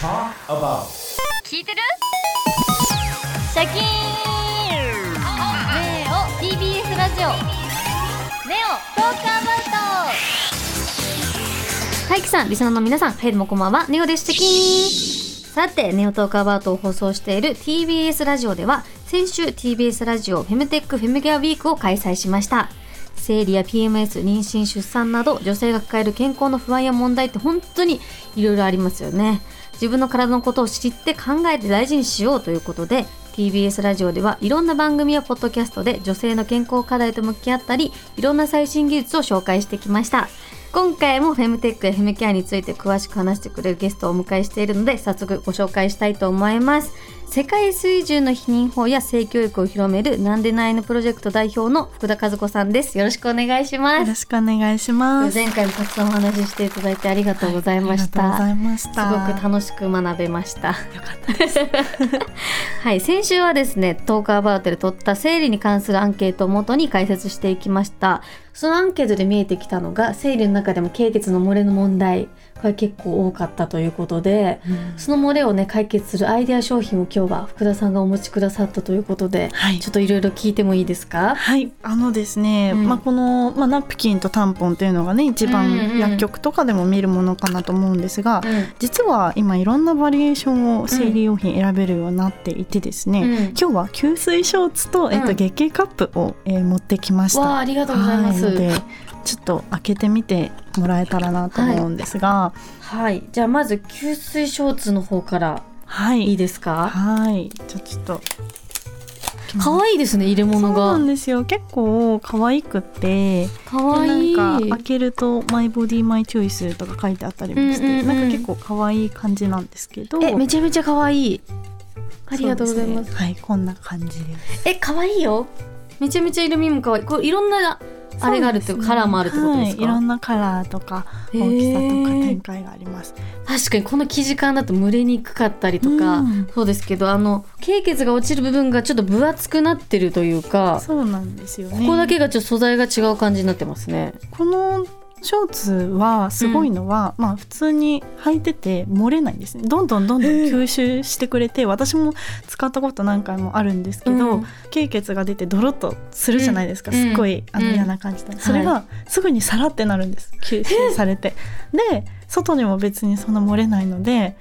Talk about. 聞いてる？シャキーン。ねえお TBS ラジオネオトークアバウト。はいきさんリスナーの皆さんはいどうもこんばんはネオです。シャキーン。さてネオトークアバウトを放送している TBS ラジオでは先週 TBS ラジオフェムテックフェムケアウィークを開催しました。生理や PMS 妊娠出産など女性が抱える健康の不安や問題って本当にいろいろありますよね自分の体のことを知って考えて大事にしようということで TBS ラジオではいろんな番組やポッドキャストで女性の健康課題と向き合ったりいろんな最新技術を紹介してきました。今回もフェムテックやフェムケアについて詳しく話してくれるゲストをお迎えしているので早速ご紹介したいと思います。世界水準の避妊法や性教育を広めるなんでないのプロジェクト代表の福田和子さんですよろしくお願いしますよろしくお願いします。前回もたくさんお話ししていただいてありがとうございました、ありがとうございました。すごく楽しく学べました。よかったです。はい、先週はですね、トークアバウトで取った生理に関するアンケートをもとに解説していきました。そのアンケートで見えてきたのが、生理の中でも経血の漏れの問題。これ結構多かったということで、その漏れをね、解決するアイデア商品を今日は福田さんがお持ちくださったということで、はい。ちょっといろいろ聞いてもいいですか？はい、あのですね、うん。まあこの、まあ、ナプキンとタンポンっていうのがね一うんうん番薬局とかでも見るものかなと思うんですが、うん。実は今いろんなバリエーションを生理用品選べるようになっていてですね、うん。今日は吸水ショーツと、えっとうん。月経カップを、えー持ってきました。ありがとうございます。はいのでちょっと開けてみてもらえたらなと思うんですが、はい、じゃあまず吸水ショーツの方から。はい、いいですか？はい、じゃあちょっと。可愛いですね入れ物そうながんですよ。結構可愛くて。可愛い。なんか開けると「マイボディマイチョイス」とか書いてあったりもして、うんうんうん。なんか結構可愛い感じなんですけど。えめちゃめちゃ可愛い。ありがとうございます。ね。はいこんな感じです。え可愛いよ。めちゃめちゃ色味も可愛い。これいろんなあれがあるってカラーもあるってことですか、はい、いろんなカラーとかへ大きさとかー展開があります。確かにこの生地感だと蒸れにくかったりとか、うん。そうですけどあの経血が落ちる部分がちょっと分厚くなってるというかそうなんですよねここだけがちょっと素材が違う感じになってますねこのショーツはすごいのは、まあ普通に履いてて漏れないんですね。どんどんどんどん吸収してくれて私も使ったこと何回もあるんですけど、うん。経血が出てドロッとするじゃないですか、うん。すっごいあのうん嫌な感じで、それがすぐにさらってなるんです。吸収されて。で外にも別にそんな漏れないので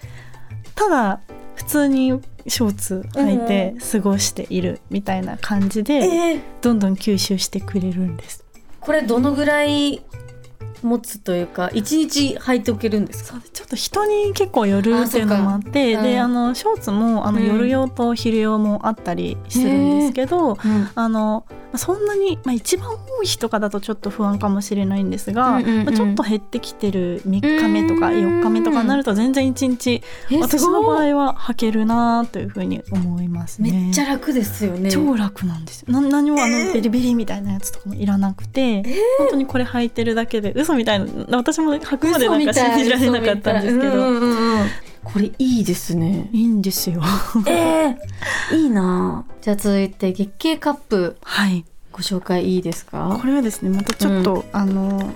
ただ普通にショーツ履いて過ごしているみたいな感じで、えー。どんどん吸収してくれるんです。これどのぐらい持つというか一日履いておけるんですか？ちょっと人に結構よるっていうのもあってあそっか。うん。であのショーツもあのうん。夜用と昼用もあったりするんですけど、うん。あのまあそんなに、まあ、一番多い日とかだとちょっと不安かもしれないんですが、うんうんうん。まあ、ちょっと減ってきてる3日目とか4日目とかになると全然1日え私の場合は履けるなというふうに思いますね。めっちゃ楽ですよね。超楽なんですよ。な何もあのベリベリみたいなやつとかもいらなくて、本当にこれ履いてるだけで嘘みたいな私も履くまでなんか信じられなかったんですけど、これいいですね。いいんですよ。えー、いいな。じゃあ続いて月経カップはい。ご紹介いいですか？これはですねまたちょっと、あの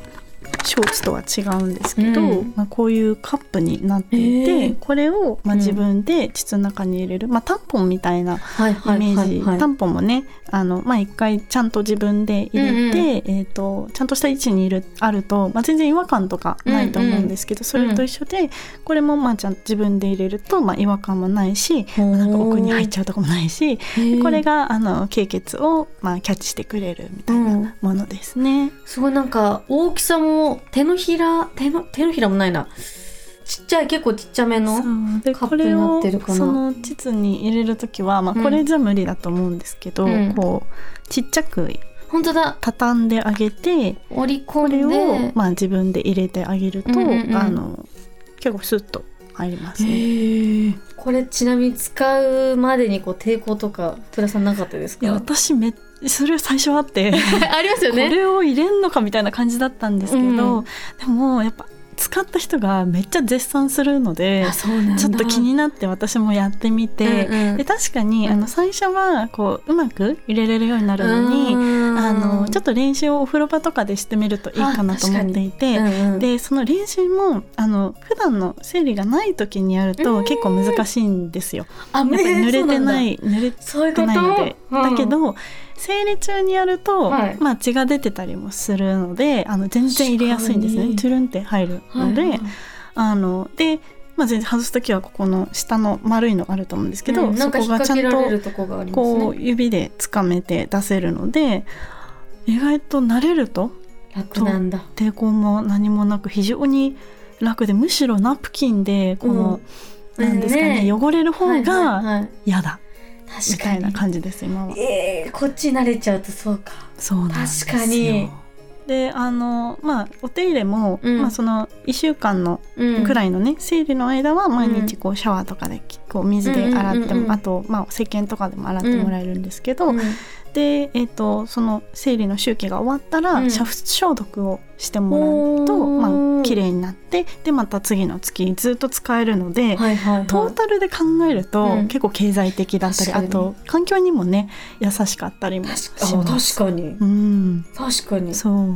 ショーツとは違うんですけど、うん。まあ、こういうカップになっていて、へー。これを、まあ、うん。自分で膣の中に入れる、まあ、タンポンみたいなイはいはいメージ、はい。はいタンポンもねあの、まあ、一回ちゃんと自分で入れて、うんうん。えー、とちゃんとした位置にいるあると、まあ、全然違和感とかないと思うんですけど、それと一緒でこれもまあちゃん自分で入れると、まあ、違和感もないしなんか奥に入っちゃうとかもないしこれがあの経血を、まあ、キャッチしてくれるみたいなものですね。すごいなんか大きさも手のひら手の手のひらもないな。ちっちゃい結構ちっちゃめのカップになってるかな。これをその膣に入れる時は、まあ、うん。これじゃ無理だと思うんですけど、うん。こうちっちゃく本当だ。畳んであげて折りこれ込んをで、まあ、自分で入れてあげると、うんうんうん。あの結構スッと入りますね。これちなみに使うまでにこう抵抗とか福田さんなかったですいやか私めそれ最初あって。ありますよこねれを入れんのかみたいな感じだったんですけど、うんでもやっぱ使った人がめっちゃ絶賛するのでちょっと気になって私もやってみて、うんうん。で確かにうん。あの最初はこううまく入れれるようになるのに、あのちょっと練習をお風呂場とかでしてみるといいかなと思っていて。ででその練習もあの普段の生理がない時にやると結構難しいんですよ。あやっぱり濡れてないい濡れてないので、だけど生理中にやると、はい。まあ血が出てたりもするのであの全然入れやすいんですね。トゥルンって入るので、はいはい。あので、まあ、全然外す時はここの下の丸いのがあると思うんですけど、うんそこがちゃんととこう指で掴めて出せるので意外と慣れると楽なんだ。抵抗も何もなく非常に楽でむしろナプキンでこの、うん。なんですかねね汚れる方はいがはいはい。嫌だみたいな感じです今は。えー、こっち慣れちゃうとそうか。そうなんですよ。確かに。であのまあお手入れも、うん。まあ、その1週間のうん。ぐらいのね、生理の間は毎日こうシャワーとかでこう水で洗っても、うんうんうんうん。あと、まあ、石鹸とかでも洗ってもらえるんですけど、うんで、えー、とその生理の周期が終わったら、うん。煮沸消毒をしてもらうと、まあ綺麗になってでまた次の月ずっと使えるので、はいはいはい。トータルで考えると、うん。結構経済的だったりあと環境にもね優しかったりもします。確かに。うん、確かに。そう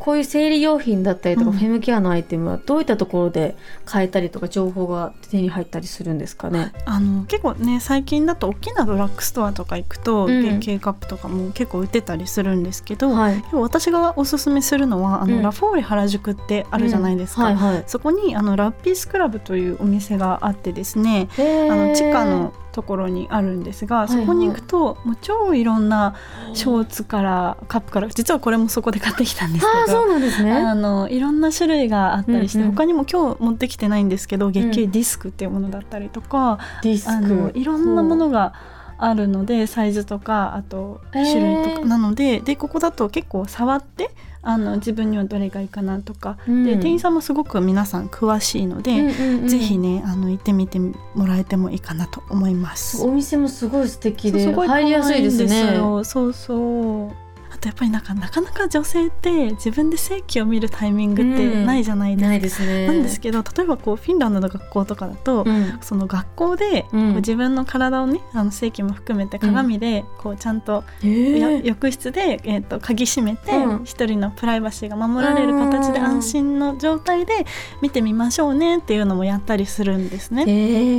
こういう生理用品だったりとか、うんフェムケアのアイテムはどういったところで買えたりとか情報が手に入ったりするんですかね？あの結構ね最近だと大きなドラッグストアとか行くと、うんカップとかも結構売ってたりするんですけど、はい。私がおすすめするのはあの、うんラフォーレ原宿ってあるじゃないですか、はいはい。そこにあのラッピースクラブというお店があってですねああの地下のところにあるんですが、いはい。そこに行くともう超いろんなショーツからカップから実はこれもそこで買ってきたんですけどそうなんですね。あのいろんな種類があったりして、うんうん。他にも今日持ってきてないんですけど月経うん。ディスクっていうものだったりとか、ディスク。あのいろんなものがあるのでサイズとかあと種類とか、なのででここだと結構触ってあの自分にはどれがいいかなとか、うん。で店員さんもすごく皆さん詳しいので、うんうんうん。ぜひねあの行ってみてもらえてもいいかなと思います。お店もすごい素敵ですごい入りやすいですね。よそうそう。あとやっぱりなんかなかなか女性って自分で性器を見るタイミングってないじゃないですか。ないですね。なんですけど例えばこうフィンランドの学校とかだと、うん。その学校で、うん。こう自分の体をねあの性器も含めて鏡でこうちゃんと、へやー浴室で、えー、と鍵閉めてうん。一、人のプライバシーが守られる形でうん。安心の状態で見てみましょうねっていうのもやったりするんですね。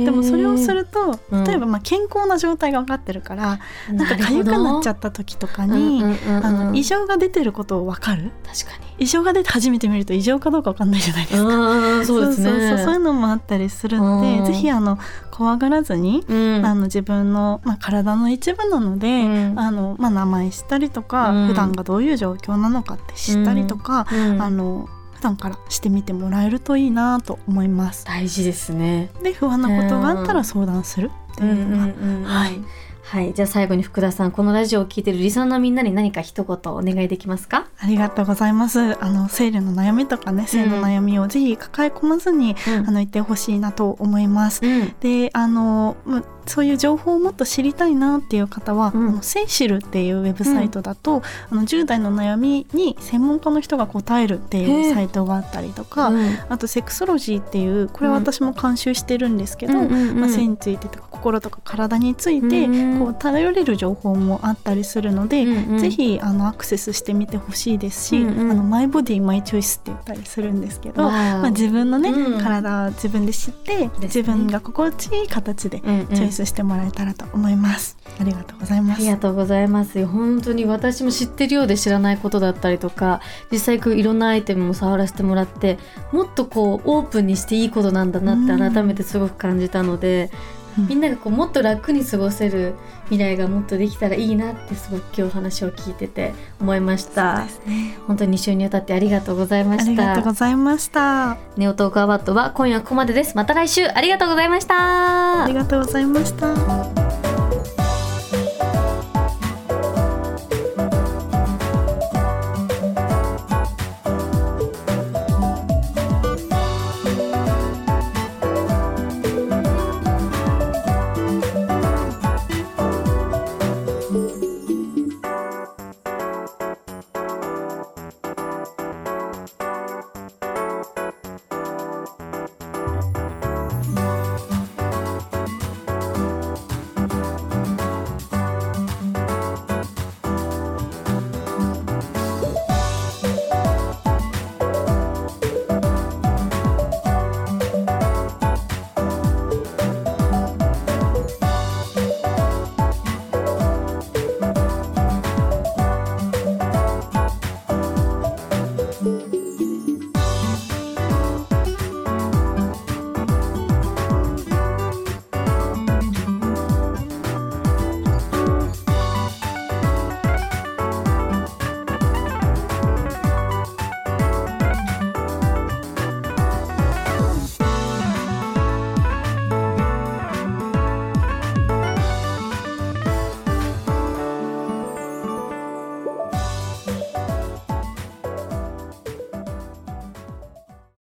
でもそれをするとうん。例えばまあ健康な状態が分かってるから、なんか痒くなっちゃった時とかに、あの異常が出てることを分かる？確かに。異常が出て初めて見ると異常かどうか分かんないじゃないですか。そうですね。そうそうそうそういうのもあったりするので、うんぜひあの怖がらずに、うんあの自分の、まあ、体の一部なので、うんあのまあ、名前知ったりとか、うん普段がどういう状況なのかって知ったりとか、うんあの普段からしてみてもらえるといいなと思います。大事ですね。で不安なことがあったら相談するっていうのは、はいはい、じゃあ最後に福田さんこのラジオを聞いてるリスナーのみんなに何か一言お願いできますか、ありがとうございます。あの生理の悩みとかね性の悩みをぜひ抱え込まずに、あの言ってほしいなと思います。うん。であのまそういう情報をもっと知りたいなっていう方は、うん。あのセイシルっていうウェブサイトだと、あの10代の悩みに専門家の人が答えるっていうサイトがあったりとか、うん。あとセクソロジーっていうこれは私も監修してるんですけど、うんうんうんまあ、性についてとか心とか体について、うんこう頼れる情報もあったりするので、うんうん。ぜひあのアクセスしてみてほしいですし、うんうん。あのマイボディマイチョイスって言ったりするんですけど、まあ、自分のね、うん。体を自分で知って、自分が心地いい形でうんうん。チョイスしてもらえたらと思います。ありがとうございます。ありがとうございます本当に私も知ってるようで知らないことだったりとか実際こういろんなアイテムも触らせてもらってもっとこうオープンにしていいことなんだなってうん改めてすごく感じたので、うんみんながこうもっと楽に過ごせる未来がもっとできたらいいなってすごく今日話を聞いてて思いましたね。本当に2週にわたってありがとうございましありがとうたございました。ネオトークアバットは今夜はここまでですまた来週ありがとうございましたありがとうございました。